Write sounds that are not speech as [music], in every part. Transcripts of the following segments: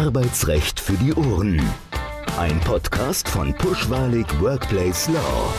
Arbeitsrecht für die Ohren. Ein Podcast von Pushwalig Workplace Law.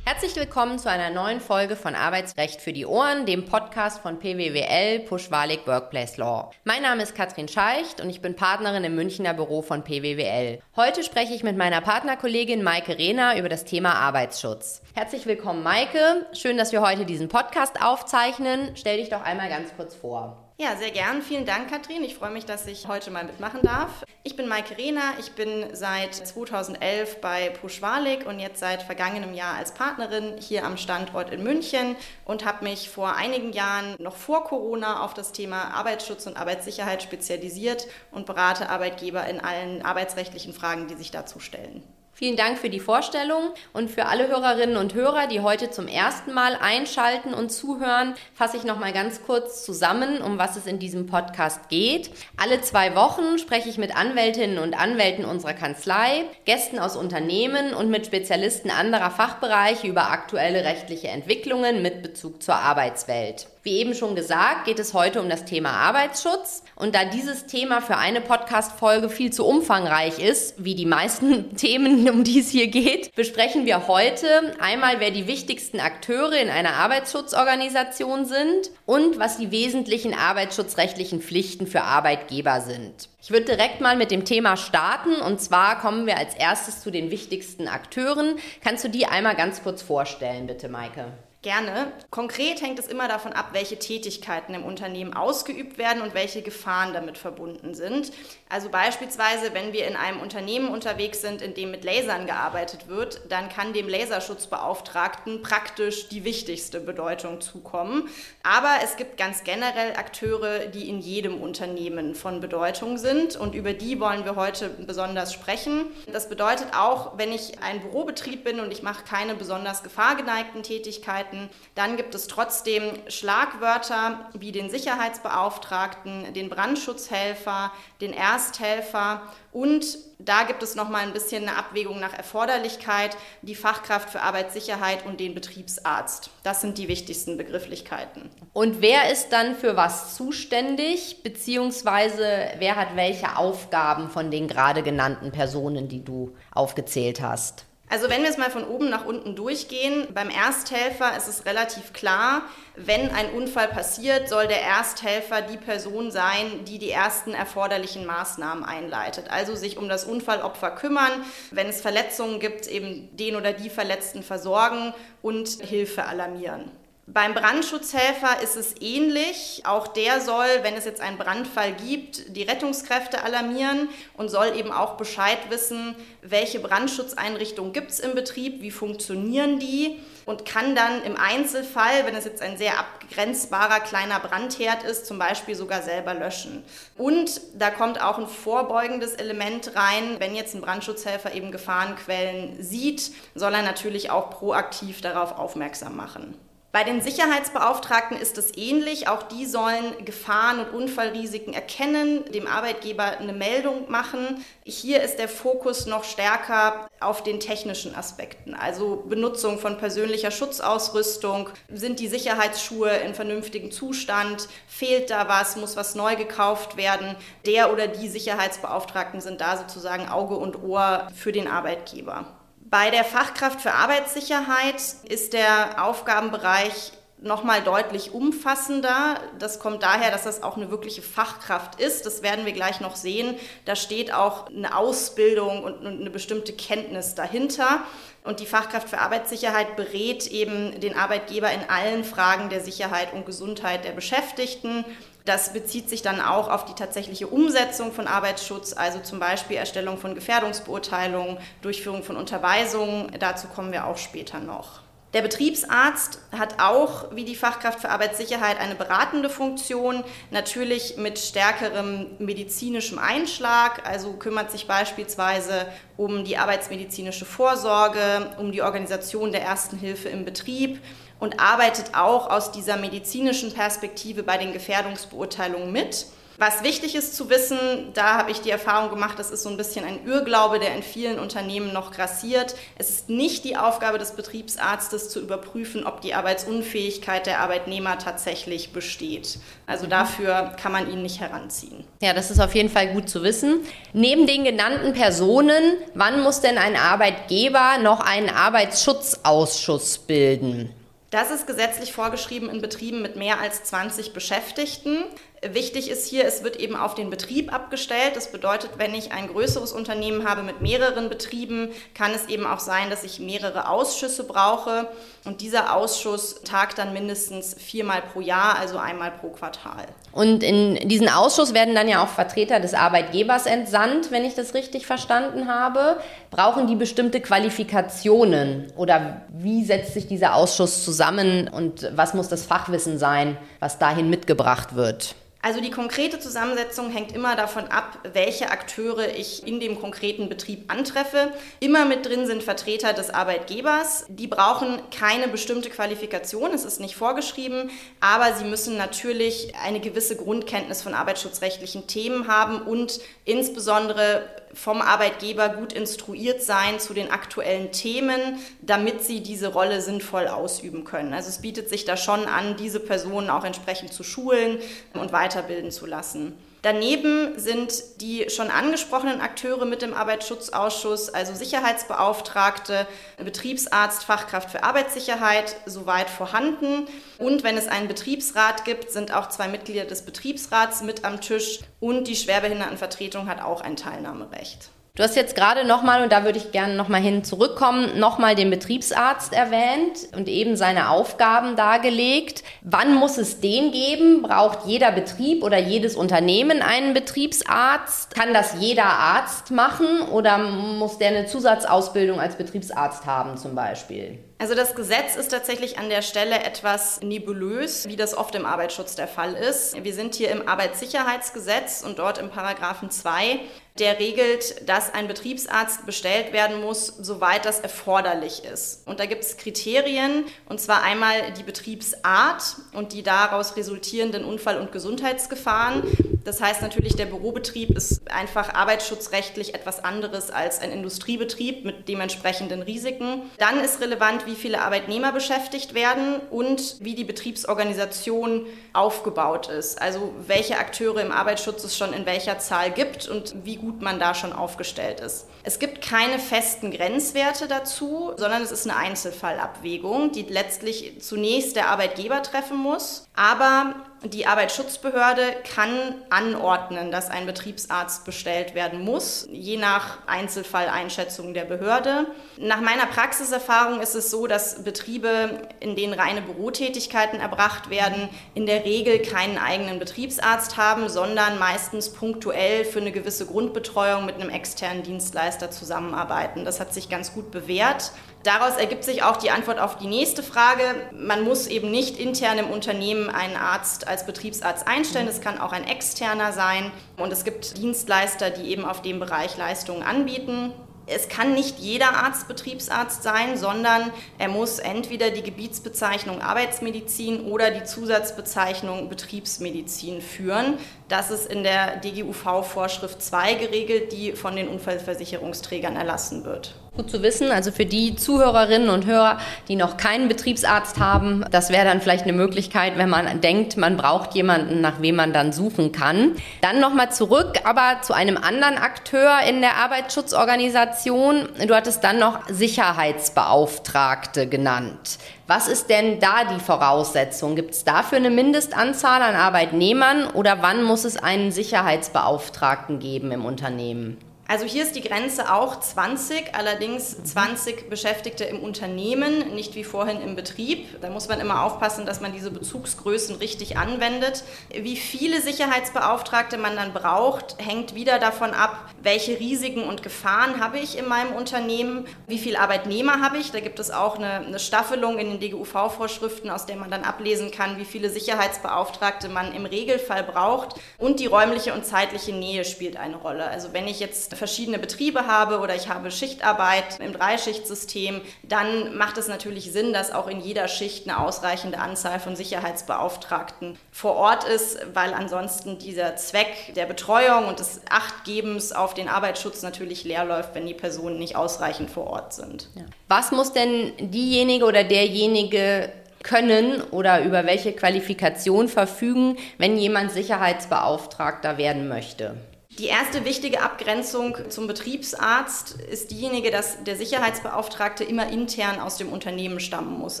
Herzlich willkommen zu einer neuen Folge von Arbeitsrecht für die Ohren, dem Podcast von PWWL Pushwalig Workplace Law. Mein Name ist Katrin Scheicht und ich bin Partnerin im Münchner Büro von PWWL. Heute spreche ich mit meiner Partnerkollegin Maike Rehner über das Thema Arbeitsschutz. Herzlich willkommen, Maike. Schön, dass wir heute diesen Podcast aufzeichnen. Stell dich doch einmal ganz kurz vor. Ja, sehr gern. Vielen Dank, Katrin. Ich freue mich, dass ich heute mal mitmachen darf. Ich bin Maike Rehner. Ich bin seit 2011 bei Pushwalig und jetzt seit vergangenem Jahr als Partnerin hier am Standort in München und habe mich vor einigen Jahren noch vor Corona auf das Thema Arbeitsschutz und Arbeitssicherheit spezialisiert und berate Arbeitgeber in allen arbeitsrechtlichen Fragen, die sich dazu stellen. Vielen Dank für die Vorstellung und für alle Hörerinnen und Hörer, die heute zum ersten Mal einschalten und zuhören, fasse ich noch mal ganz kurz zusammen, um was es in diesem Podcast geht. Alle zwei Wochen spreche ich mit Anwältinnen und Anwälten unserer Kanzlei, Gästen aus Unternehmen und mit Spezialisten anderer Fachbereiche über aktuelle rechtliche Entwicklungen mit Bezug zur Arbeitswelt. Wie eben schon gesagt, geht es heute um das Thema Arbeitsschutz. Und da dieses Thema für eine Podcast-Folge viel zu umfangreich ist, wie die meisten [laughs] Themen, um die es hier geht, besprechen wir heute einmal, wer die wichtigsten Akteure in einer Arbeitsschutzorganisation sind und was die wesentlichen arbeitsschutzrechtlichen Pflichten für Arbeitgeber sind. Ich würde direkt mal mit dem Thema starten und zwar kommen wir als erstes zu den wichtigsten Akteuren. Kannst du die einmal ganz kurz vorstellen, bitte, Maike? Gerne. Konkret hängt es immer davon ab, welche Tätigkeiten im Unternehmen ausgeübt werden und welche Gefahren damit verbunden sind. Also beispielsweise, wenn wir in einem Unternehmen unterwegs sind, in dem mit Lasern gearbeitet wird, dann kann dem Laserschutzbeauftragten praktisch die wichtigste Bedeutung zukommen. Aber es gibt ganz generell Akteure, die in jedem Unternehmen von Bedeutung sind und über die wollen wir heute besonders sprechen. Das bedeutet auch, wenn ich ein Bürobetrieb bin und ich mache keine besonders gefahrgeneigten Tätigkeiten. Dann gibt es trotzdem Schlagwörter wie den Sicherheitsbeauftragten, den Brandschutzhelfer, den Ersthelfer und da gibt es noch mal ein bisschen eine Abwägung nach Erforderlichkeit, die Fachkraft für Arbeitssicherheit und den Betriebsarzt. Das sind die wichtigsten Begrifflichkeiten. Und wer ist dann für was zuständig, beziehungsweise wer hat welche Aufgaben von den gerade genannten Personen, die du aufgezählt hast? Also wenn wir es mal von oben nach unten durchgehen, beim Ersthelfer ist es relativ klar, wenn ein Unfall passiert, soll der Ersthelfer die Person sein, die die ersten erforderlichen Maßnahmen einleitet. Also sich um das Unfallopfer kümmern, wenn es Verletzungen gibt, eben den oder die Verletzten versorgen und Hilfe alarmieren. Beim Brandschutzhelfer ist es ähnlich. Auch der soll, wenn es jetzt einen Brandfall gibt, die Rettungskräfte alarmieren und soll eben auch Bescheid wissen, welche Brandschutzeinrichtungen gibt es im Betrieb, wie funktionieren die und kann dann im Einzelfall, wenn es jetzt ein sehr abgrenzbarer kleiner Brandherd ist, zum Beispiel sogar selber löschen. Und da kommt auch ein vorbeugendes Element rein. Wenn jetzt ein Brandschutzhelfer eben Gefahrenquellen sieht, soll er natürlich auch proaktiv darauf aufmerksam machen. Bei den Sicherheitsbeauftragten ist es ähnlich. Auch die sollen Gefahren und Unfallrisiken erkennen, dem Arbeitgeber eine Meldung machen. Hier ist der Fokus noch stärker auf den technischen Aspekten, also Benutzung von persönlicher Schutzausrüstung. Sind die Sicherheitsschuhe in vernünftigem Zustand? Fehlt da was? Muss was neu gekauft werden? Der oder die Sicherheitsbeauftragten sind da sozusagen Auge und Ohr für den Arbeitgeber. Bei der Fachkraft für Arbeitssicherheit ist der Aufgabenbereich nochmal deutlich umfassender. Das kommt daher, dass das auch eine wirkliche Fachkraft ist. Das werden wir gleich noch sehen. Da steht auch eine Ausbildung und eine bestimmte Kenntnis dahinter. Und die Fachkraft für Arbeitssicherheit berät eben den Arbeitgeber in allen Fragen der Sicherheit und Gesundheit der Beschäftigten. Das bezieht sich dann auch auf die tatsächliche Umsetzung von Arbeitsschutz, also zum Beispiel Erstellung von Gefährdungsbeurteilungen, Durchführung von Unterweisungen. Dazu kommen wir auch später noch. Der Betriebsarzt hat auch, wie die Fachkraft für Arbeitssicherheit, eine beratende Funktion, natürlich mit stärkerem medizinischem Einschlag, also kümmert sich beispielsweise um die arbeitsmedizinische Vorsorge, um die Organisation der ersten Hilfe im Betrieb und arbeitet auch aus dieser medizinischen Perspektive bei den Gefährdungsbeurteilungen mit. Was wichtig ist zu wissen, da habe ich die Erfahrung gemacht, das ist so ein bisschen ein Irrglaube, der in vielen Unternehmen noch grassiert. Es ist nicht die Aufgabe des Betriebsarztes zu überprüfen, ob die Arbeitsunfähigkeit der Arbeitnehmer tatsächlich besteht. Also mhm. dafür kann man ihn nicht heranziehen. Ja, das ist auf jeden Fall gut zu wissen. Neben den genannten Personen, wann muss denn ein Arbeitgeber noch einen Arbeitsschutzausschuss bilden? Das ist gesetzlich vorgeschrieben in Betrieben mit mehr als 20 Beschäftigten. Wichtig ist hier, es wird eben auf den Betrieb abgestellt. Das bedeutet, wenn ich ein größeres Unternehmen habe mit mehreren Betrieben, kann es eben auch sein, dass ich mehrere Ausschüsse brauche. Und dieser Ausschuss tagt dann mindestens viermal pro Jahr, also einmal pro Quartal. Und in diesen Ausschuss werden dann ja auch Vertreter des Arbeitgebers entsandt, wenn ich das richtig verstanden habe. Brauchen die bestimmte Qualifikationen oder wie setzt sich dieser Ausschuss zusammen und was muss das Fachwissen sein, was dahin mitgebracht wird? Also die konkrete Zusammensetzung hängt immer davon ab, welche Akteure ich in dem konkreten Betrieb antreffe. Immer mit drin sind Vertreter des Arbeitgebers. Die brauchen keine bestimmte Qualifikation, es ist nicht vorgeschrieben, aber sie müssen natürlich eine gewisse Grundkenntnis von arbeitsschutzrechtlichen Themen haben und insbesondere vom Arbeitgeber gut instruiert sein zu den aktuellen Themen, damit sie diese Rolle sinnvoll ausüben können. Also es bietet sich da schon an, diese Personen auch entsprechend zu schulen und weiterbilden zu lassen. Daneben sind die schon angesprochenen Akteure mit dem Arbeitsschutzausschuss, also Sicherheitsbeauftragte, Betriebsarzt, Fachkraft für Arbeitssicherheit, soweit vorhanden. Und wenn es einen Betriebsrat gibt, sind auch zwei Mitglieder des Betriebsrats mit am Tisch und die Schwerbehindertenvertretung hat auch ein Teilnahmerecht. Du hast jetzt gerade nochmal, und da würde ich gerne nochmal hin zurückkommen, nochmal den Betriebsarzt erwähnt und eben seine Aufgaben dargelegt. Wann muss es den geben? Braucht jeder Betrieb oder jedes Unternehmen einen Betriebsarzt? Kann das jeder Arzt machen oder muss der eine Zusatzausbildung als Betriebsarzt haben zum Beispiel? Also das Gesetz ist tatsächlich an der Stelle etwas nebulös, wie das oft im Arbeitsschutz der Fall ist. Wir sind hier im Arbeitssicherheitsgesetz und dort im Paragraphen 2, der regelt, dass ein Betriebsarzt bestellt werden muss, soweit das erforderlich ist. Und da gibt es Kriterien, und zwar einmal die Betriebsart und die daraus resultierenden Unfall- und Gesundheitsgefahren. Das heißt natürlich, der Bürobetrieb ist einfach arbeitsschutzrechtlich etwas anderes als ein Industriebetrieb mit dementsprechenden Risiken. Dann ist relevant, wie viele Arbeitnehmer beschäftigt werden und wie die Betriebsorganisation aufgebaut ist. Also welche Akteure im Arbeitsschutz es schon in welcher Zahl gibt und wie gut man da schon aufgestellt ist. Es gibt keine festen Grenzwerte dazu, sondern es ist eine Einzelfallabwägung, die letztlich zunächst der Arbeitgeber treffen muss. Aber die Arbeitsschutzbehörde kann anordnen, dass ein Betriebsarzt bestellt werden muss, je nach Einzelfalleinschätzung der Behörde. Nach meiner Praxiserfahrung ist es so, dass Betriebe, in denen reine Bürotätigkeiten erbracht werden, in der Regel keinen eigenen Betriebsarzt haben, sondern meistens punktuell für eine gewisse Grundbetreuung mit einem externen Dienstleister zusammenarbeiten. Das hat sich ganz gut bewährt. Daraus ergibt sich auch die Antwort auf die nächste Frage. Man muss eben nicht intern im Unternehmen einen Arzt als Betriebsarzt einstellen. Es kann auch ein externer sein. Und es gibt Dienstleister, die eben auf dem Bereich Leistungen anbieten. Es kann nicht jeder Arzt Betriebsarzt sein, sondern er muss entweder die Gebietsbezeichnung Arbeitsmedizin oder die Zusatzbezeichnung Betriebsmedizin führen. Das ist in der DGUV-Vorschrift 2 geregelt, die von den Unfallversicherungsträgern erlassen wird. Gut zu wissen, also für die Zuhörerinnen und Hörer, die noch keinen Betriebsarzt haben, das wäre dann vielleicht eine Möglichkeit, wenn man denkt, man braucht jemanden, nach wem man dann suchen kann. Dann nochmal zurück, aber zu einem anderen Akteur in der Arbeitsschutzorganisation. Du hattest dann noch Sicherheitsbeauftragte genannt. Was ist denn da die Voraussetzung? Gibt es dafür eine Mindestanzahl an Arbeitnehmern oder wann muss es einen Sicherheitsbeauftragten geben im Unternehmen? Also hier ist die Grenze auch 20, allerdings 20 Beschäftigte im Unternehmen, nicht wie vorhin im Betrieb. Da muss man immer aufpassen, dass man diese Bezugsgrößen richtig anwendet. Wie viele Sicherheitsbeauftragte man dann braucht, hängt wieder davon ab, welche Risiken und Gefahren habe ich in meinem Unternehmen, wie viele Arbeitnehmer habe ich. Da gibt es auch eine, eine Staffelung in den DGUV-Vorschriften, aus der man dann ablesen kann, wie viele Sicherheitsbeauftragte man im Regelfall braucht. Und die räumliche und zeitliche Nähe spielt eine Rolle. Also wenn ich jetzt verschiedene Betriebe habe oder ich habe Schichtarbeit im Dreischichtsystem, dann macht es natürlich Sinn, dass auch in jeder Schicht eine ausreichende Anzahl von Sicherheitsbeauftragten vor Ort ist, weil ansonsten dieser Zweck der Betreuung und des Achtgebens auf den Arbeitsschutz natürlich leer läuft, wenn die Personen nicht ausreichend vor Ort sind. Ja. Was muss denn diejenige oder derjenige können oder über welche Qualifikation verfügen, wenn jemand Sicherheitsbeauftragter werden möchte? Die erste wichtige Abgrenzung zum Betriebsarzt ist diejenige, dass der Sicherheitsbeauftragte immer intern aus dem Unternehmen stammen muss.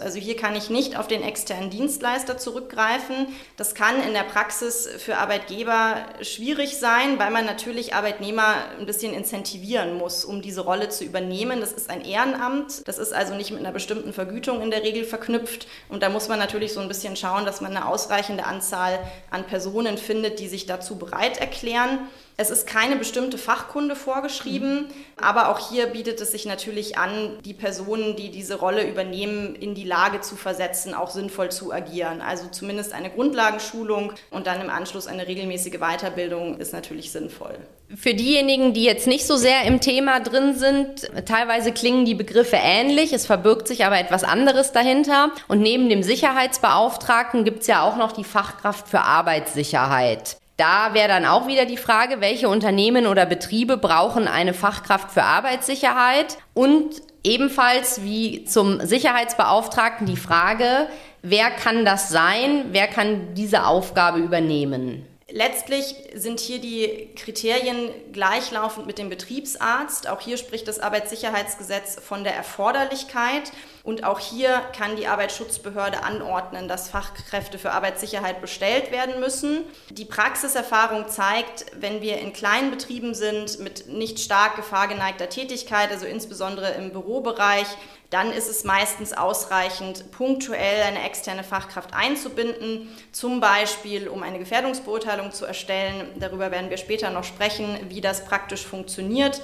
Also hier kann ich nicht auf den externen Dienstleister zurückgreifen. Das kann in der Praxis für Arbeitgeber schwierig sein, weil man natürlich Arbeitnehmer ein bisschen incentivieren muss, um diese Rolle zu übernehmen. Das ist ein Ehrenamt. Das ist also nicht mit einer bestimmten Vergütung in der Regel verknüpft. Und da muss man natürlich so ein bisschen schauen, dass man eine ausreichende Anzahl an Personen findet, die sich dazu bereit erklären. Es ist keine bestimmte Fachkunde vorgeschrieben, mhm. aber auch hier bietet es sich natürlich an, die Personen, die diese Rolle übernehmen, in die Lage zu versetzen, auch sinnvoll zu agieren. Also zumindest eine Grundlagenschulung und dann im Anschluss eine regelmäßige Weiterbildung ist natürlich sinnvoll. Für diejenigen, die jetzt nicht so sehr im Thema drin sind, teilweise klingen die Begriffe ähnlich, es verbirgt sich aber etwas anderes dahinter. Und neben dem Sicherheitsbeauftragten gibt es ja auch noch die Fachkraft für Arbeitssicherheit. Da wäre dann auch wieder die Frage, welche Unternehmen oder Betriebe brauchen eine Fachkraft für Arbeitssicherheit und ebenfalls wie zum Sicherheitsbeauftragten die Frage, wer kann das sein, wer kann diese Aufgabe übernehmen? Letztlich sind hier die Kriterien gleichlaufend mit dem Betriebsarzt. Auch hier spricht das Arbeitssicherheitsgesetz von der Erforderlichkeit. Und auch hier kann die Arbeitsschutzbehörde anordnen, dass Fachkräfte für Arbeitssicherheit bestellt werden müssen. Die Praxiserfahrung zeigt, wenn wir in kleinen Betrieben sind mit nicht stark gefahrgeneigter Tätigkeit, also insbesondere im Bürobereich, dann ist es meistens ausreichend, punktuell eine externe Fachkraft einzubinden, zum Beispiel um eine Gefährdungsbeurteilung zu erstellen. Darüber werden wir später noch sprechen, wie das praktisch funktioniert.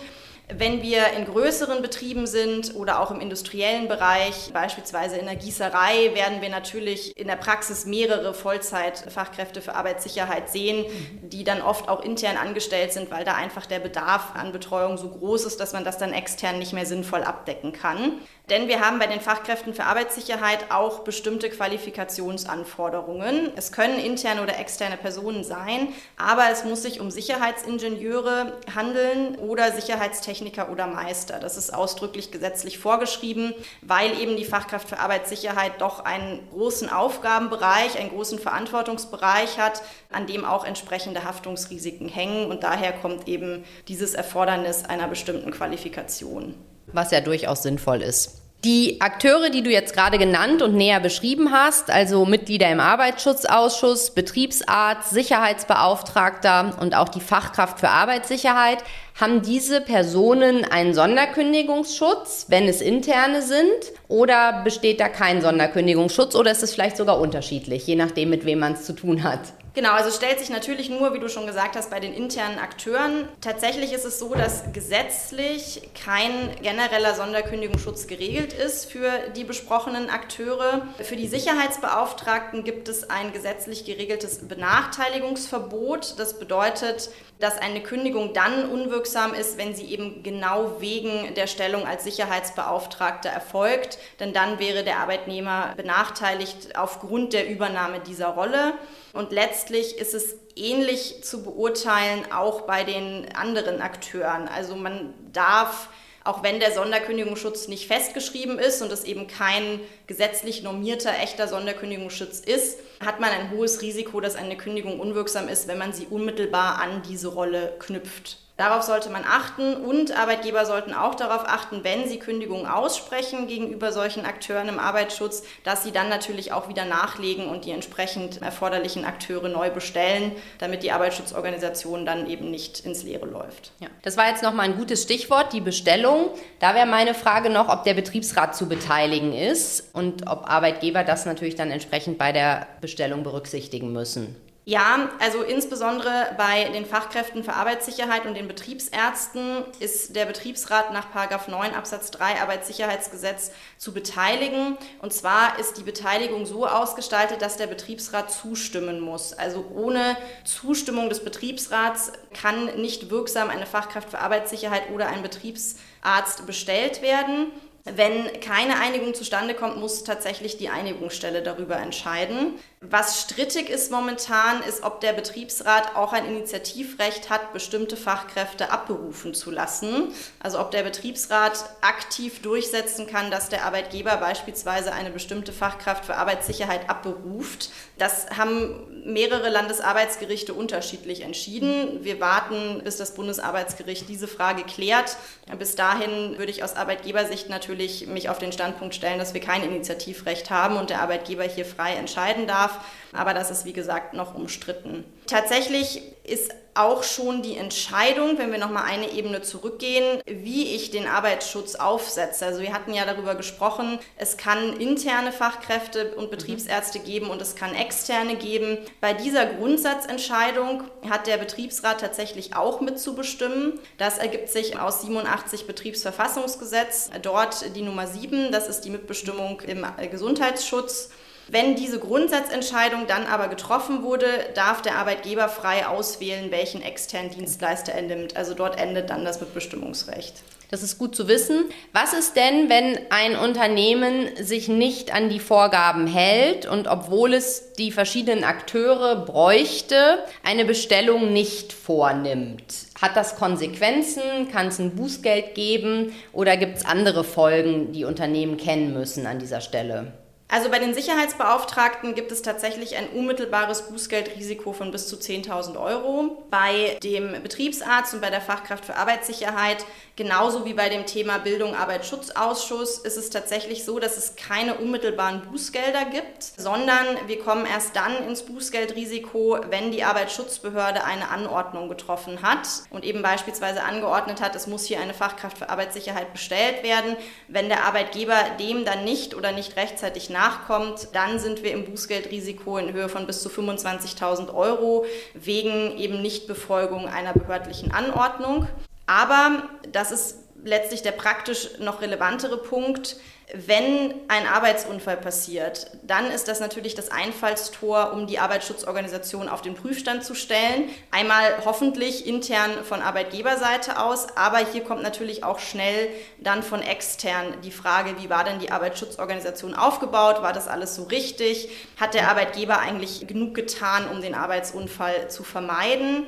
Wenn wir in größeren Betrieben sind oder auch im industriellen Bereich, beispielsweise in der Gießerei, werden wir natürlich in der Praxis mehrere Vollzeitfachkräfte für Arbeitssicherheit sehen, die dann oft auch intern angestellt sind, weil da einfach der Bedarf an Betreuung so groß ist, dass man das dann extern nicht mehr sinnvoll abdecken kann. Denn wir haben bei den Fachkräften für Arbeitssicherheit auch bestimmte Qualifikationsanforderungen. Es können interne oder externe Personen sein, aber es muss sich um Sicherheitsingenieure handeln oder Sicherheitstechniker oder Meister. Das ist ausdrücklich gesetzlich vorgeschrieben, weil eben die Fachkraft für Arbeitssicherheit doch einen großen Aufgabenbereich, einen großen Verantwortungsbereich hat, an dem auch entsprechende Haftungsrisiken hängen. Und daher kommt eben dieses Erfordernis einer bestimmten Qualifikation was ja durchaus sinnvoll ist. Die Akteure, die du jetzt gerade genannt und näher beschrieben hast, also Mitglieder im Arbeitsschutzausschuss, Betriebsarzt, Sicherheitsbeauftragter und auch die Fachkraft für Arbeitssicherheit, haben diese Personen einen Sonderkündigungsschutz, wenn es interne sind? Oder besteht da kein Sonderkündigungsschutz oder ist es vielleicht sogar unterschiedlich, je nachdem, mit wem man es zu tun hat? Genau, also stellt sich natürlich nur, wie du schon gesagt hast, bei den internen Akteuren. Tatsächlich ist es so, dass gesetzlich kein genereller Sonderkündigungsschutz geregelt ist für die besprochenen Akteure. Für die Sicherheitsbeauftragten gibt es ein gesetzlich geregeltes Benachteiligungsverbot. Das bedeutet, dass eine Kündigung dann unwirksam ist, wenn sie eben genau wegen der Stellung als Sicherheitsbeauftragter erfolgt. Denn dann wäre der Arbeitnehmer benachteiligt aufgrund der Übernahme dieser Rolle. Und letztlich ist es ähnlich zu beurteilen auch bei den anderen Akteuren. Also man darf, auch wenn der Sonderkündigungsschutz nicht festgeschrieben ist und es eben kein gesetzlich normierter, echter Sonderkündigungsschutz ist, hat man ein hohes Risiko, dass eine Kündigung unwirksam ist, wenn man sie unmittelbar an diese Rolle knüpft. Darauf sollte man achten und Arbeitgeber sollten auch darauf achten, wenn sie Kündigungen aussprechen gegenüber solchen Akteuren im Arbeitsschutz, dass sie dann natürlich auch wieder nachlegen und die entsprechend erforderlichen Akteure neu bestellen, damit die Arbeitsschutzorganisation dann eben nicht ins Leere läuft. Ja. Das war jetzt nochmal ein gutes Stichwort, die Bestellung. Da wäre meine Frage noch, ob der Betriebsrat zu beteiligen ist und ob Arbeitgeber das natürlich dann entsprechend bei der Bestellung berücksichtigen müssen. Ja, also insbesondere bei den Fachkräften für Arbeitssicherheit und den Betriebsärzten ist der Betriebsrat nach 9 Absatz 3 Arbeitssicherheitsgesetz zu beteiligen. Und zwar ist die Beteiligung so ausgestaltet, dass der Betriebsrat zustimmen muss. Also ohne Zustimmung des Betriebsrats kann nicht wirksam eine Fachkraft für Arbeitssicherheit oder ein Betriebsarzt bestellt werden. Wenn keine Einigung zustande kommt, muss tatsächlich die Einigungsstelle darüber entscheiden. Was strittig ist momentan, ist, ob der Betriebsrat auch ein Initiativrecht hat, bestimmte Fachkräfte abberufen zu lassen. Also ob der Betriebsrat aktiv durchsetzen kann, dass der Arbeitgeber beispielsweise eine bestimmte Fachkraft für Arbeitssicherheit abberuft. Das haben mehrere Landesarbeitsgerichte unterschiedlich entschieden. Wir warten, bis das Bundesarbeitsgericht diese Frage klärt. Bis dahin würde ich aus Arbeitgebersicht natürlich mich auf den Standpunkt stellen, dass wir kein Initiativrecht haben und der Arbeitgeber hier frei entscheiden darf. Aber das ist, wie gesagt, noch umstritten. Tatsächlich ist auch schon die Entscheidung, wenn wir noch mal eine Ebene zurückgehen, wie ich den Arbeitsschutz aufsetze. Also wir hatten ja darüber gesprochen, es kann interne Fachkräfte und Betriebsärzte geben und es kann externe geben. Bei dieser Grundsatzentscheidung hat der Betriebsrat tatsächlich auch mitzubestimmen. Das ergibt sich aus 87 Betriebsverfassungsgesetz, dort die Nummer 7, das ist die Mitbestimmung im Gesundheitsschutz. Wenn diese Grundsatzentscheidung dann aber getroffen wurde, darf der Arbeitgeber frei auswählen, welchen externen Dienstleister er nimmt. Also dort endet dann das Mitbestimmungsrecht. Das ist gut zu wissen. Was ist denn, wenn ein Unternehmen sich nicht an die Vorgaben hält und obwohl es die verschiedenen Akteure bräuchte, eine Bestellung nicht vornimmt? Hat das Konsequenzen? Kann es ein Bußgeld geben? Oder gibt es andere Folgen, die Unternehmen kennen müssen an dieser Stelle? Also bei den Sicherheitsbeauftragten gibt es tatsächlich ein unmittelbares Bußgeldrisiko von bis zu 10.000 Euro. Bei dem Betriebsarzt und bei der Fachkraft für Arbeitssicherheit, genauso wie bei dem Thema Bildung, Arbeitsschutzausschuss, ist es tatsächlich so, dass es keine unmittelbaren Bußgelder gibt, sondern wir kommen erst dann ins Bußgeldrisiko, wenn die Arbeitsschutzbehörde eine Anordnung getroffen hat und eben beispielsweise angeordnet hat, es muss hier eine Fachkraft für Arbeitssicherheit bestellt werden. Wenn der Arbeitgeber dem dann nicht oder nicht rechtzeitig nach nachkommt, dann sind wir im Bußgeldrisiko in Höhe von bis zu 25.000 Euro wegen eben Nichtbefolgung einer behördlichen Anordnung. Aber das ist letztlich der praktisch noch relevantere Punkt. Wenn ein Arbeitsunfall passiert, dann ist das natürlich das Einfallstor, um die Arbeitsschutzorganisation auf den Prüfstand zu stellen. Einmal hoffentlich intern von Arbeitgeberseite aus, aber hier kommt natürlich auch schnell dann von extern die Frage, wie war denn die Arbeitsschutzorganisation aufgebaut? War das alles so richtig? Hat der Arbeitgeber eigentlich genug getan, um den Arbeitsunfall zu vermeiden?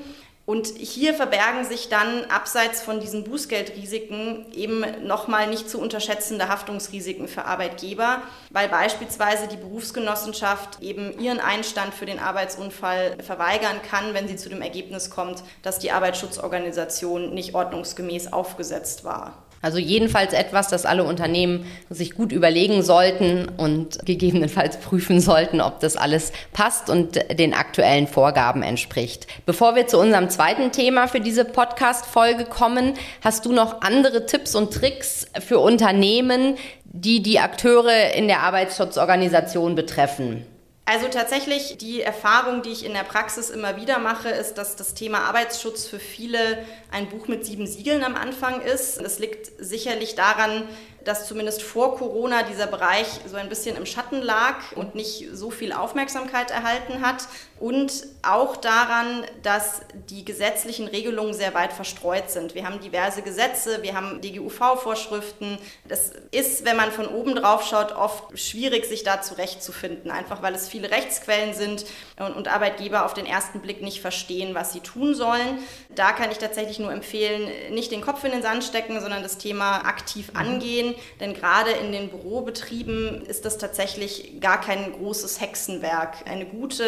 Und hier verbergen sich dann abseits von diesen Bußgeldrisiken eben nochmal nicht zu unterschätzende Haftungsrisiken für Arbeitgeber, weil beispielsweise die Berufsgenossenschaft eben ihren Einstand für den Arbeitsunfall verweigern kann, wenn sie zu dem Ergebnis kommt, dass die Arbeitsschutzorganisation nicht ordnungsgemäß aufgesetzt war. Also jedenfalls etwas, das alle Unternehmen sich gut überlegen sollten und gegebenenfalls [laughs] prüfen sollten, ob das alles passt und den aktuellen Vorgaben entspricht. Bevor wir zu unserem zweiten Thema für diese Podcast-Folge kommen, hast du noch andere Tipps und Tricks für Unternehmen, die die Akteure in der Arbeitsschutzorganisation betreffen? Also tatsächlich die Erfahrung, die ich in der Praxis immer wieder mache, ist, dass das Thema Arbeitsschutz für viele ein Buch mit sieben Siegeln am Anfang ist. Das liegt sicherlich daran, dass zumindest vor Corona dieser Bereich so ein bisschen im Schatten lag und nicht so viel Aufmerksamkeit erhalten hat. Und auch daran, dass die gesetzlichen Regelungen sehr weit verstreut sind. Wir haben diverse Gesetze, wir haben DGUV-Vorschriften. Das ist, wenn man von oben drauf schaut, oft schwierig, sich da zurechtzufinden, einfach weil es viele Rechtsquellen sind und, Arbeitgeber auf den ersten Blick nicht verstehen, was sie tun sollen. Da kann ich tatsächlich nur empfehlen, nicht den Kopf in den Sand stecken, sondern das Thema aktiv angehen. Denn gerade in den Bürobetrieben ist das tatsächlich gar kein großes Hexenwerk. Eine gute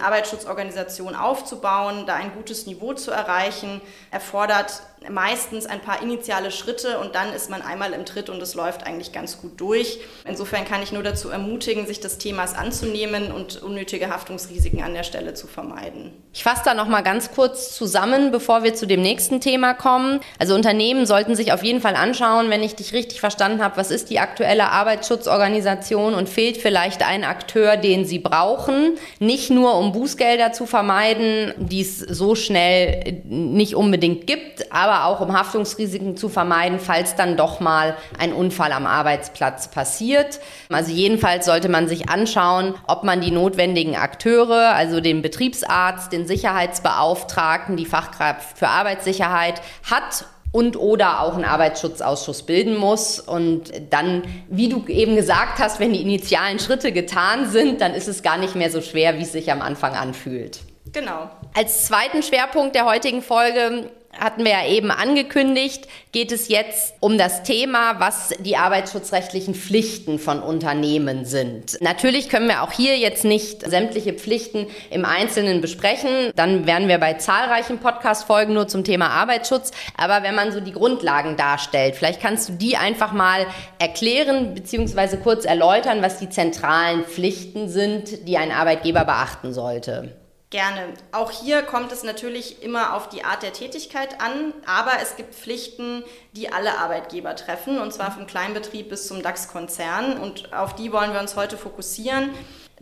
Arbeitsschutzorganisation aufzubauen, da ein gutes Niveau zu erreichen, erfordert meistens ein paar initiale Schritte und dann ist man einmal im Tritt und es läuft eigentlich ganz gut durch. Insofern kann ich nur dazu ermutigen, sich des Themas anzunehmen und unnötige Haftungsrisiken an der Stelle zu vermeiden. Ich fasse da noch mal ganz kurz zusammen, bevor wir zu dem nächsten Thema kommen. Also Unternehmen sollten sich auf jeden Fall anschauen, wenn ich dich richtig verstanden verstanden habe, was ist die aktuelle Arbeitsschutzorganisation und fehlt vielleicht ein Akteur, den Sie brauchen, nicht nur um Bußgelder zu vermeiden, die es so schnell nicht unbedingt gibt, aber auch um Haftungsrisiken zu vermeiden, falls dann doch mal ein Unfall am Arbeitsplatz passiert. Also jedenfalls sollte man sich anschauen, ob man die notwendigen Akteure, also den Betriebsarzt, den Sicherheitsbeauftragten, die Fachkraft für Arbeitssicherheit hat und oder auch einen Arbeitsschutzausschuss bilden muss. Und dann, wie du eben gesagt hast, wenn die initialen Schritte getan sind, dann ist es gar nicht mehr so schwer, wie es sich am Anfang anfühlt. Genau. Als zweiten Schwerpunkt der heutigen Folge hatten wir ja eben angekündigt, geht es jetzt um das Thema, was die arbeitsschutzrechtlichen Pflichten von Unternehmen sind. Natürlich können wir auch hier jetzt nicht sämtliche Pflichten im Einzelnen besprechen. Dann wären wir bei zahlreichen Podcast-Folgen nur zum Thema Arbeitsschutz. Aber wenn man so die Grundlagen darstellt, vielleicht kannst du die einfach mal erklären bzw. kurz erläutern, was die zentralen Pflichten sind, die ein Arbeitgeber beachten sollte. Gerne. Auch hier kommt es natürlich immer auf die Art der Tätigkeit an, aber es gibt Pflichten, die alle Arbeitgeber treffen, und zwar vom Kleinbetrieb bis zum DAX-Konzern. Und auf die wollen wir uns heute fokussieren.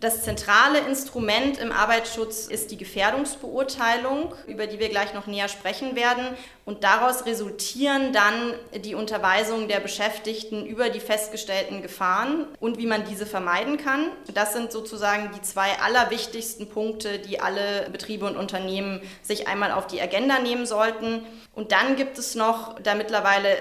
Das zentrale Instrument im Arbeitsschutz ist die Gefährdungsbeurteilung, über die wir gleich noch näher sprechen werden. Und daraus resultieren dann die Unterweisungen der Beschäftigten über die festgestellten Gefahren und wie man diese vermeiden kann. Das sind sozusagen die zwei allerwichtigsten Punkte, die alle Betriebe und Unternehmen sich einmal auf die Agenda nehmen sollten. Und dann gibt es noch da mittlerweile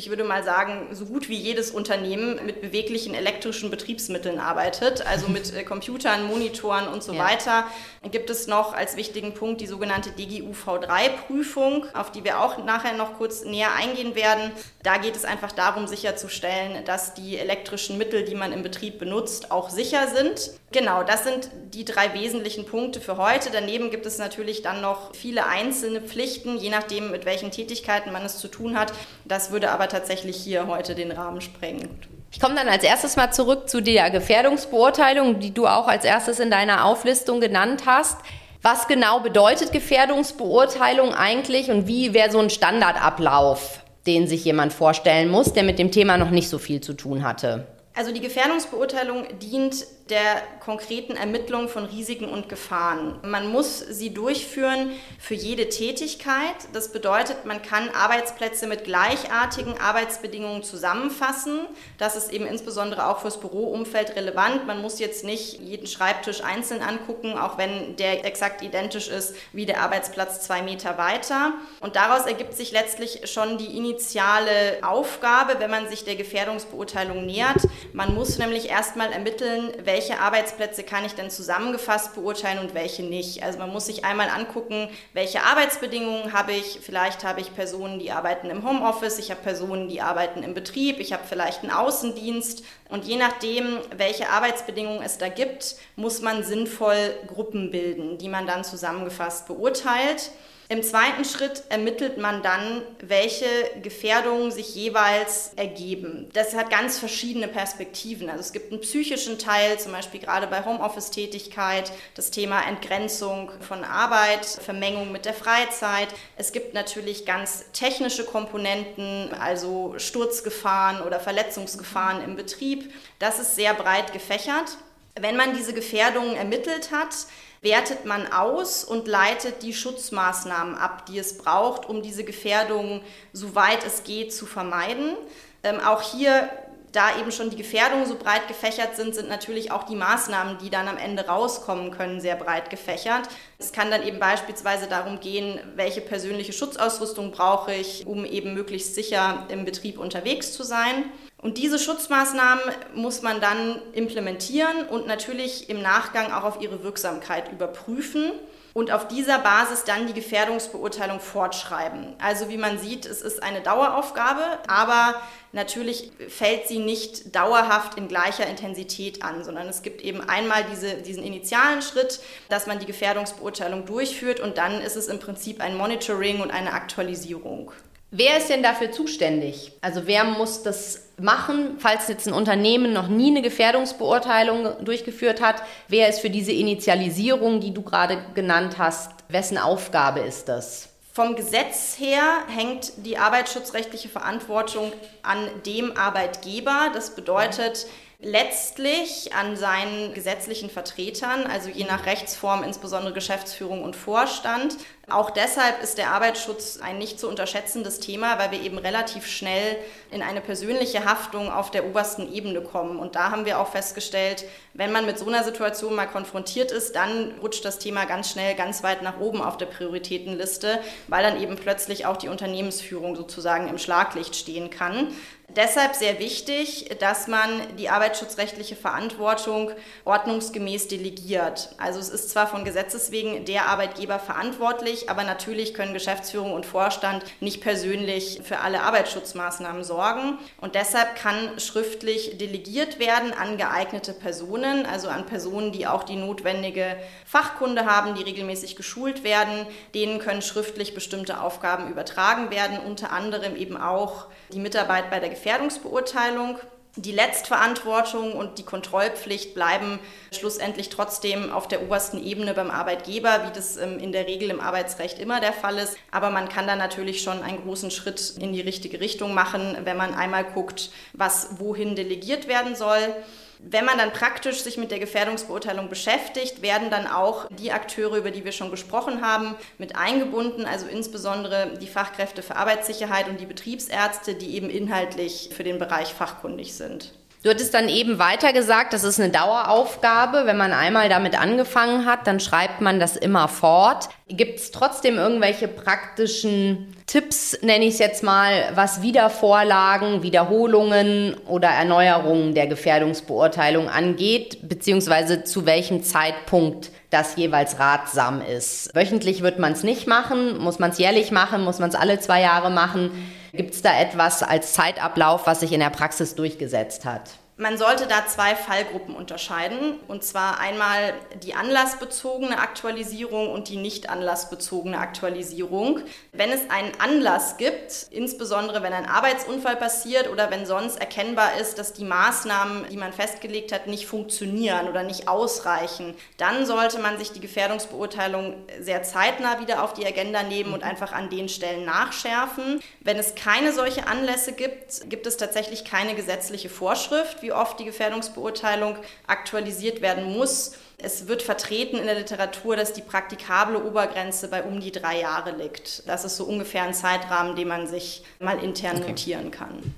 ich würde mal sagen, so gut wie jedes Unternehmen mit beweglichen elektrischen Betriebsmitteln arbeitet, also mit äh, Computern, Monitoren und so ja. weiter, gibt es noch als wichtigen Punkt die sogenannte DGU V3-Prüfung, auf die wir auch nachher noch kurz näher eingehen werden. Da geht es einfach darum, sicherzustellen, dass die elektrischen Mittel, die man im Betrieb benutzt, auch sicher sind. Genau, das sind die drei wesentlichen Punkte für heute. Daneben gibt es natürlich dann noch viele einzelne Pflichten, je nachdem, mit welchen Tätigkeiten man es zu tun hat. Das würde aber tatsächlich hier heute den Rahmen sprengen. Ich komme dann als erstes mal zurück zu der Gefährdungsbeurteilung, die du auch als erstes in deiner Auflistung genannt hast. Was genau bedeutet Gefährdungsbeurteilung eigentlich und wie wäre so ein Standardablauf, den sich jemand vorstellen muss, der mit dem Thema noch nicht so viel zu tun hatte? Also die Gefährdungsbeurteilung dient der konkreten Ermittlung von Risiken und Gefahren. Man muss sie durchführen für jede Tätigkeit. Das bedeutet, man kann Arbeitsplätze mit gleichartigen Arbeitsbedingungen zusammenfassen. Das ist eben insbesondere auch fürs Büroumfeld relevant. Man muss jetzt nicht jeden Schreibtisch einzeln angucken, auch wenn der exakt identisch ist wie der Arbeitsplatz zwei Meter weiter. Und daraus ergibt sich letztlich schon die initiale Aufgabe, wenn man sich der Gefährdungsbeurteilung nähert. Man muss nämlich erstmal ermitteln, welche welche Arbeitsplätze kann ich denn zusammengefasst beurteilen und welche nicht. Also man muss sich einmal angucken, welche Arbeitsbedingungen habe ich. Vielleicht habe ich Personen, die arbeiten im Homeoffice, ich habe Personen, die arbeiten im Betrieb, ich habe vielleicht einen Außendienst. Und je nachdem, welche Arbeitsbedingungen es da gibt, muss man sinnvoll Gruppen bilden, die man dann zusammengefasst beurteilt. Im zweiten Schritt ermittelt man dann, welche Gefährdungen sich jeweils ergeben. Das hat ganz verschiedene Perspektiven. Also es gibt einen psychischen Teil, zum Beispiel gerade bei Homeoffice-Tätigkeit, das Thema Entgrenzung von Arbeit, Vermengung mit der Freizeit. Es gibt natürlich ganz technische Komponenten, also Sturzgefahren oder Verletzungsgefahren im Betrieb. Das ist sehr breit gefächert. Wenn man diese Gefährdungen ermittelt hat, wertet man aus und leitet die Schutzmaßnahmen ab, die es braucht, um diese Gefährdungen, soweit es geht, zu vermeiden. Ähm, auch hier da eben schon die Gefährdungen so breit gefächert sind, sind natürlich auch die Maßnahmen, die dann am Ende rauskommen können, sehr breit gefächert. Es kann dann eben beispielsweise darum gehen, welche persönliche Schutzausrüstung brauche ich, um eben möglichst sicher im Betrieb unterwegs zu sein. Und diese Schutzmaßnahmen muss man dann implementieren und natürlich im Nachgang auch auf ihre Wirksamkeit überprüfen und auf dieser Basis dann die Gefährdungsbeurteilung fortschreiben. Also wie man sieht, es ist eine Daueraufgabe, aber natürlich fällt sie nicht dauerhaft in gleicher Intensität an, sondern es gibt eben einmal diese, diesen initialen Schritt, dass man die Gefährdungsbeurteilung durchführt und dann ist es im Prinzip ein Monitoring und eine Aktualisierung. Wer ist denn dafür zuständig? Also wer muss das machen, falls jetzt ein Unternehmen noch nie eine Gefährdungsbeurteilung durchgeführt hat? Wer ist für diese Initialisierung, die du gerade genannt hast, wessen Aufgabe ist das? Vom Gesetz her hängt die arbeitsschutzrechtliche Verantwortung an dem Arbeitgeber. Das bedeutet, letztlich an seinen gesetzlichen Vertretern, also je nach Rechtsform insbesondere Geschäftsführung und Vorstand. Auch deshalb ist der Arbeitsschutz ein nicht zu unterschätzendes Thema, weil wir eben relativ schnell in eine persönliche Haftung auf der obersten Ebene kommen. Und da haben wir auch festgestellt, wenn man mit so einer Situation mal konfrontiert ist, dann rutscht das Thema ganz schnell ganz weit nach oben auf der Prioritätenliste, weil dann eben plötzlich auch die Unternehmensführung sozusagen im Schlaglicht stehen kann. Deshalb sehr wichtig, dass man die arbeitsschutzrechtliche Verantwortung ordnungsgemäß delegiert. Also es ist zwar von Gesetzes wegen der Arbeitgeber verantwortlich, aber natürlich können Geschäftsführung und Vorstand nicht persönlich für alle Arbeitsschutzmaßnahmen sorgen. Und deshalb kann schriftlich delegiert werden an geeignete Personen, also an Personen, die auch die notwendige Fachkunde haben, die regelmäßig geschult werden. Denen können schriftlich bestimmte Aufgaben übertragen werden, unter anderem eben auch die Mitarbeit bei der Gefährdungsbeurteilung. Die Letztverantwortung und die Kontrollpflicht bleiben schlussendlich trotzdem auf der obersten Ebene beim Arbeitgeber, wie das ähm, in der Regel im Arbeitsrecht immer der Fall ist. Aber man kann da natürlich schon einen großen Schritt in die richtige Richtung machen, wenn man einmal guckt, was wohin delegiert werden soll. Wenn man dann praktisch sich mit der Gefährdungsbeurteilung beschäftigt, werden dann auch die Akteure, über die wir schon gesprochen haben, mit eingebunden, also insbesondere die Fachkräfte für Arbeitssicherheit und die Betriebsärzte, die eben inhaltlich für den Bereich fachkundig sind. Du hattest dann eben weiter gesagt, das ist eine Daueraufgabe. Wenn man einmal damit angefangen hat, dann schreibt man das immer fort. Gibt es trotzdem irgendwelche praktischen Tipps, nenne ich es jetzt mal, was Wiedervorlagen, Wiederholungen oder Erneuerungen der Gefährdungsbeurteilung angeht, beziehungsweise zu welchem Zeitpunkt das jeweils ratsam ist? Wöchentlich wird man es nicht machen, muss man es jährlich machen, muss man es alle zwei Jahre machen? Gibt es da etwas als Zeitablauf, was sich in der Praxis durchgesetzt hat? Man sollte da zwei Fallgruppen unterscheiden, und zwar einmal die anlassbezogene Aktualisierung und die nicht anlassbezogene Aktualisierung. Wenn es einen Anlass gibt, insbesondere wenn ein Arbeitsunfall passiert oder wenn sonst erkennbar ist, dass die Maßnahmen, die man festgelegt hat, nicht funktionieren oder nicht ausreichen, dann sollte man sich die Gefährdungsbeurteilung sehr zeitnah wieder auf die Agenda nehmen und einfach an den Stellen nachschärfen. Wenn es keine solche Anlässe gibt, gibt es tatsächlich keine gesetzliche Vorschrift, wie wie oft die Gefährdungsbeurteilung aktualisiert werden muss. Es wird vertreten in der Literatur, dass die praktikable Obergrenze bei um die drei Jahre liegt. Das ist so ungefähr ein Zeitrahmen, den man sich mal intern okay. notieren kann.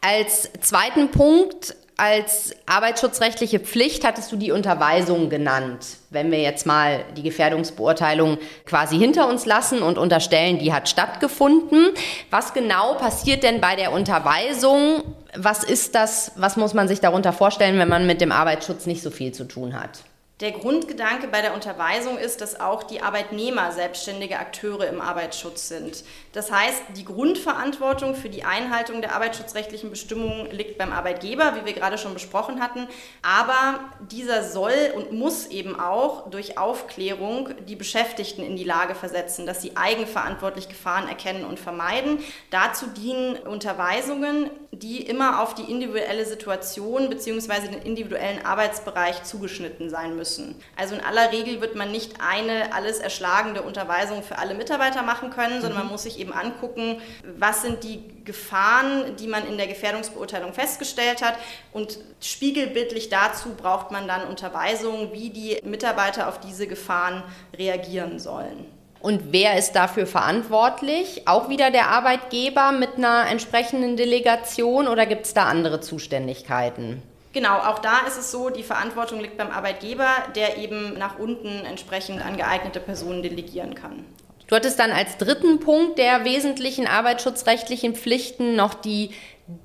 Als zweiten Punkt als arbeitsschutzrechtliche Pflicht hattest du die Unterweisung genannt. Wenn wir jetzt mal die Gefährdungsbeurteilung quasi hinter uns lassen und unterstellen, die hat stattgefunden. Was genau passiert denn bei der Unterweisung? Was ist das? Was muss man sich darunter vorstellen, wenn man mit dem Arbeitsschutz nicht so viel zu tun hat? Der Grundgedanke bei der Unterweisung ist, dass auch die Arbeitnehmer selbstständige Akteure im Arbeitsschutz sind. Das heißt, die Grundverantwortung für die Einhaltung der arbeitsschutzrechtlichen Bestimmungen liegt beim Arbeitgeber, wie wir gerade schon besprochen hatten. Aber dieser soll und muss eben auch durch Aufklärung die Beschäftigten in die Lage versetzen, dass sie eigenverantwortlich Gefahren erkennen und vermeiden. Dazu dienen Unterweisungen, die immer auf die individuelle Situation bzw. den individuellen Arbeitsbereich zugeschnitten sein müssen. Also in aller Regel wird man nicht eine alles erschlagende Unterweisung für alle Mitarbeiter machen können, sondern man mhm. muss sich eben eben angucken, was sind die Gefahren, die man in der Gefährdungsbeurteilung festgestellt hat. Und spiegelbildlich dazu braucht man dann Unterweisungen, wie die Mitarbeiter auf diese Gefahren reagieren sollen. Und wer ist dafür verantwortlich? Auch wieder der Arbeitgeber mit einer entsprechenden Delegation oder gibt es da andere Zuständigkeiten? Genau, auch da ist es so, die Verantwortung liegt beim Arbeitgeber, der eben nach unten entsprechend an geeignete Personen delegieren kann. Du hattest dann als dritten Punkt der wesentlichen arbeitsschutzrechtlichen Pflichten noch die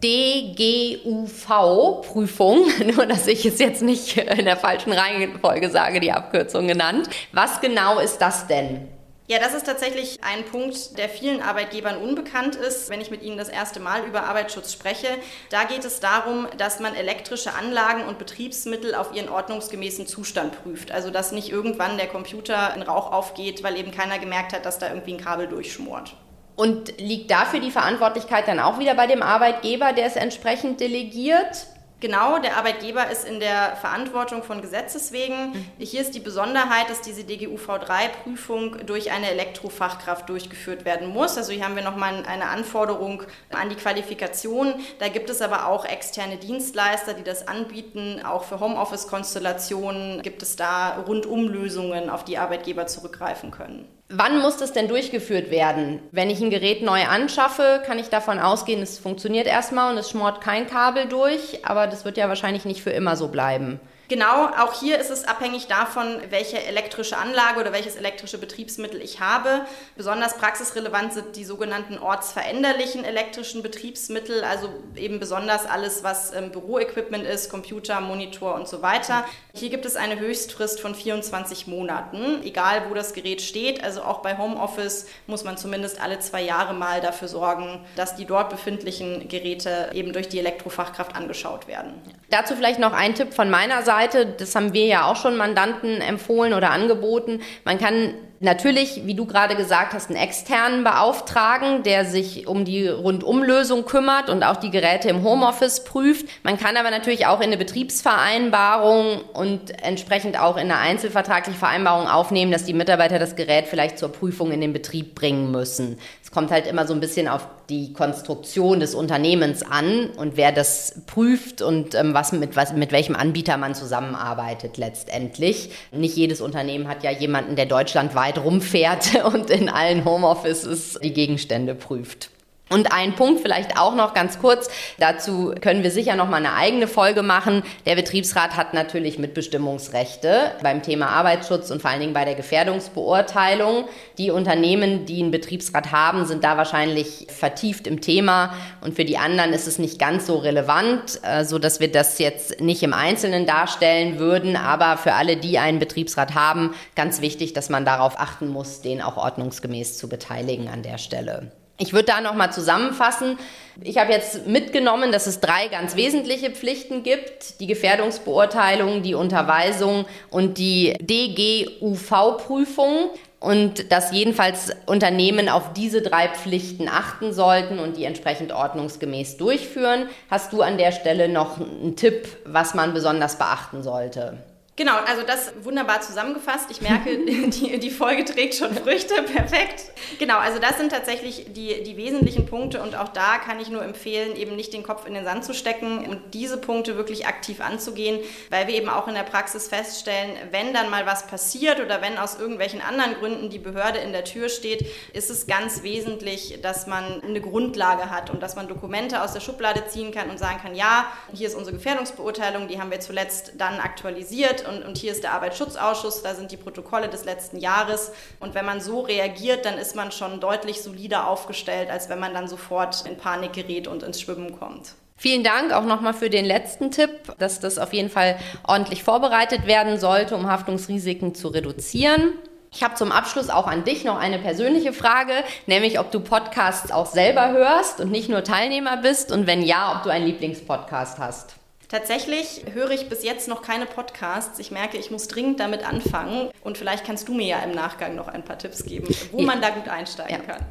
DGUV-Prüfung, [laughs] nur dass ich es jetzt nicht in der falschen Reihenfolge sage, die Abkürzung genannt. Was genau ist das denn? Ja, das ist tatsächlich ein Punkt, der vielen Arbeitgebern unbekannt ist, wenn ich mit ihnen das erste Mal über Arbeitsschutz spreche. Da geht es darum, dass man elektrische Anlagen und Betriebsmittel auf ihren ordnungsgemäßen Zustand prüft. Also dass nicht irgendwann der Computer in Rauch aufgeht, weil eben keiner gemerkt hat, dass da irgendwie ein Kabel durchschmort. Und liegt dafür die Verantwortlichkeit dann auch wieder bei dem Arbeitgeber, der es entsprechend delegiert? Genau, der Arbeitgeber ist in der Verantwortung von Gesetzes wegen. Mhm. Hier ist die Besonderheit, dass diese DGUV3-Prüfung durch eine Elektrofachkraft durchgeführt werden muss. Also hier haben wir nochmal eine Anforderung an die Qualifikation. Da gibt es aber auch externe Dienstleister, die das anbieten. Auch für Homeoffice-Konstellationen gibt es da Rundumlösungen, auf die Arbeitgeber zurückgreifen können. Wann muss das denn durchgeführt werden? Wenn ich ein Gerät neu anschaffe, kann ich davon ausgehen, es funktioniert erstmal und es schmort kein Kabel durch, aber das wird ja wahrscheinlich nicht für immer so bleiben. Genau, auch hier ist es abhängig davon, welche elektrische Anlage oder welches elektrische Betriebsmittel ich habe. Besonders praxisrelevant sind die sogenannten ortsveränderlichen elektrischen Betriebsmittel, also eben besonders alles, was ähm, Büroequipment ist, Computer, Monitor und so weiter. Hier gibt es eine Höchstfrist von 24 Monaten, egal wo das Gerät steht. Also auch bei Homeoffice muss man zumindest alle zwei Jahre mal dafür sorgen, dass die dort befindlichen Geräte eben durch die Elektrofachkraft angeschaut werden. Dazu vielleicht noch ein Tipp von meiner Seite. Seite, das haben wir ja auch schon Mandanten empfohlen oder angeboten, man kann natürlich, wie du gerade gesagt hast, einen externen beauftragen, der sich um die Rundumlösung kümmert und auch die Geräte im Homeoffice prüft. Man kann aber natürlich auch in eine Betriebsvereinbarung und entsprechend auch in eine einzelvertragliche Vereinbarung aufnehmen, dass die Mitarbeiter das Gerät vielleicht zur Prüfung in den Betrieb bringen müssen. Es kommt halt immer so ein bisschen auf die Konstruktion des Unternehmens an und wer das prüft und ähm, was mit, was, mit welchem Anbieter man zusammenarbeitet letztendlich. Nicht jedes Unternehmen hat ja jemanden, der deutschlandweit rumfährt [laughs] und in allen Homeoffices die Gegenstände prüft. Und ein Punkt vielleicht auch noch ganz kurz, dazu können wir sicher noch mal eine eigene Folge machen. Der Betriebsrat hat natürlich Mitbestimmungsrechte beim Thema Arbeitsschutz und vor allen Dingen bei der Gefährdungsbeurteilung. Die Unternehmen, die einen Betriebsrat haben, sind da wahrscheinlich vertieft im Thema und für die anderen ist es nicht ganz so relevant, äh, so dass wir das jetzt nicht im Einzelnen darstellen würden, aber für alle, die einen Betriebsrat haben, ganz wichtig, dass man darauf achten muss, den auch ordnungsgemäß zu beteiligen an der Stelle. Ich würde da nochmal zusammenfassen. Ich habe jetzt mitgenommen, dass es drei ganz wesentliche Pflichten gibt. Die Gefährdungsbeurteilung, die Unterweisung und die DGUV-Prüfung. Und dass jedenfalls Unternehmen auf diese drei Pflichten achten sollten und die entsprechend ordnungsgemäß durchführen. Hast du an der Stelle noch einen Tipp, was man besonders beachten sollte? Genau, also das wunderbar zusammengefasst. Ich merke, [laughs] die, die Folge trägt schon Früchte. Perfekt. Genau, also das sind tatsächlich die, die wesentlichen Punkte und auch da kann ich nur empfehlen, eben nicht den Kopf in den Sand zu stecken und diese Punkte wirklich aktiv anzugehen, weil wir eben auch in der Praxis feststellen, wenn dann mal was passiert oder wenn aus irgendwelchen anderen Gründen die Behörde in der Tür steht, ist es ganz wesentlich, dass man eine Grundlage hat und dass man Dokumente aus der Schublade ziehen kann und sagen kann, ja, hier ist unsere Gefährdungsbeurteilung, die haben wir zuletzt dann aktualisiert und, und hier ist der Arbeitsschutzausschuss, da sind die Protokolle des letzten Jahres. Und wenn man so reagiert, dann ist man schon deutlich solider aufgestellt, als wenn man dann sofort in Panik gerät und ins Schwimmen kommt. Vielen Dank auch nochmal für den letzten Tipp, dass das auf jeden Fall ordentlich vorbereitet werden sollte, um Haftungsrisiken zu reduzieren. Ich habe zum Abschluss auch an dich noch eine persönliche Frage, nämlich ob du Podcasts auch selber hörst und nicht nur Teilnehmer bist und wenn ja, ob du einen Lieblingspodcast hast. Tatsächlich höre ich bis jetzt noch keine Podcasts. Ich merke, ich muss dringend damit anfangen. Und vielleicht kannst du mir ja im Nachgang noch ein paar Tipps geben, wo man da gut einsteigen ja. kann.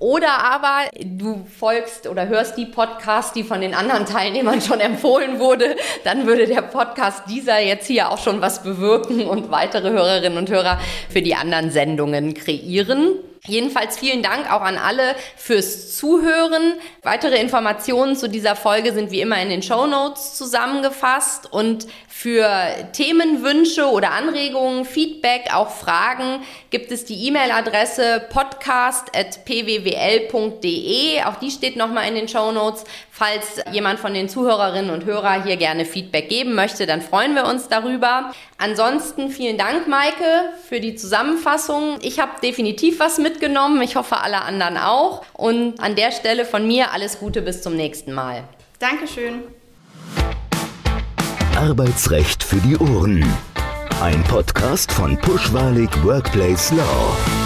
Oder aber du folgst oder hörst die Podcasts, die von den anderen Teilnehmern schon empfohlen wurde. Dann würde der Podcast dieser jetzt hier auch schon was bewirken und weitere Hörerinnen und Hörer für die anderen Sendungen kreieren. Jedenfalls vielen Dank auch an alle fürs Zuhören. Weitere Informationen zu dieser Folge sind wie immer in den Show Notes zusammengefasst und für Themenwünsche oder Anregungen, Feedback, auch Fragen gibt es die E-Mail-Adresse podcast.pwwl.de. Auch die steht nochmal in den Show Notes. Falls jemand von den Zuhörerinnen und Hörern hier gerne Feedback geben möchte, dann freuen wir uns darüber. Ansonsten vielen Dank, Maike, für die Zusammenfassung. Ich habe definitiv was mitgenommen. Ich hoffe, alle anderen auch. Und an der Stelle von mir alles Gute bis zum nächsten Mal. Dankeschön. Arbeitsrecht für die Ohren. Ein Podcast von Pushwalig Workplace Law.